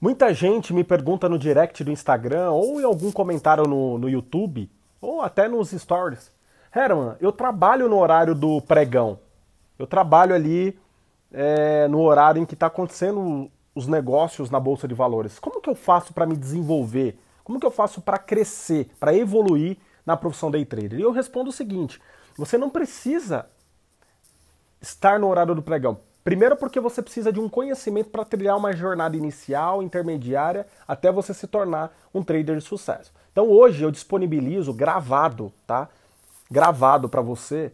Muita gente me pergunta no direct do Instagram ou em algum comentário no, no YouTube ou até nos stories. Herman, eu trabalho no horário do pregão. Eu trabalho ali é, no horário em que está acontecendo os negócios na Bolsa de Valores. Como que eu faço para me desenvolver? Como que eu faço para crescer, para evoluir na profissão day trader? E eu respondo o seguinte: você não precisa estar no horário do pregão. Primeiro, porque você precisa de um conhecimento para trilhar uma jornada inicial, intermediária, até você se tornar um trader de sucesso. Então, hoje eu disponibilizo gravado, tá? Gravado para você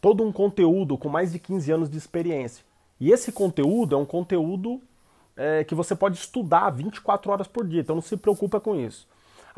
todo um conteúdo com mais de 15 anos de experiência. E esse conteúdo é um conteúdo é, que você pode estudar 24 horas por dia, então não se preocupa com isso.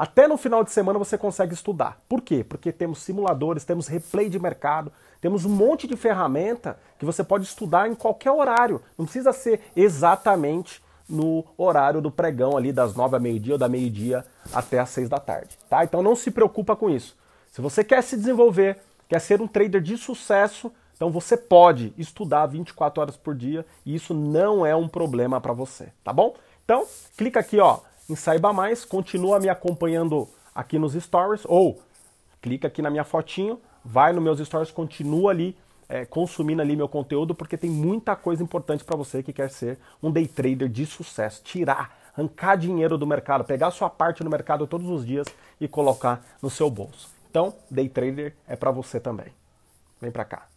Até no final de semana você consegue estudar. Por quê? Porque temos simuladores, temos replay de mercado, temos um monte de ferramenta que você pode estudar em qualquer horário. Não precisa ser exatamente no horário do pregão ali das nove a meio-dia ou da meio-dia até as seis da tarde, tá? Então não se preocupa com isso. Se você quer se desenvolver, quer ser um trader de sucesso, então você pode estudar 24 horas por dia e isso não é um problema para você, tá bom? Então, clica aqui, ó, em Saiba Mais, continua me acompanhando aqui nos stories, ou clica aqui na minha fotinho, vai nos meus stories, continua ali é, consumindo ali meu conteúdo, porque tem muita coisa importante para você que quer ser um day trader de sucesso, tirar, arrancar dinheiro do mercado, pegar sua parte no mercado todos os dias e colocar no seu bolso. Então, day trader é para você também. Vem para cá.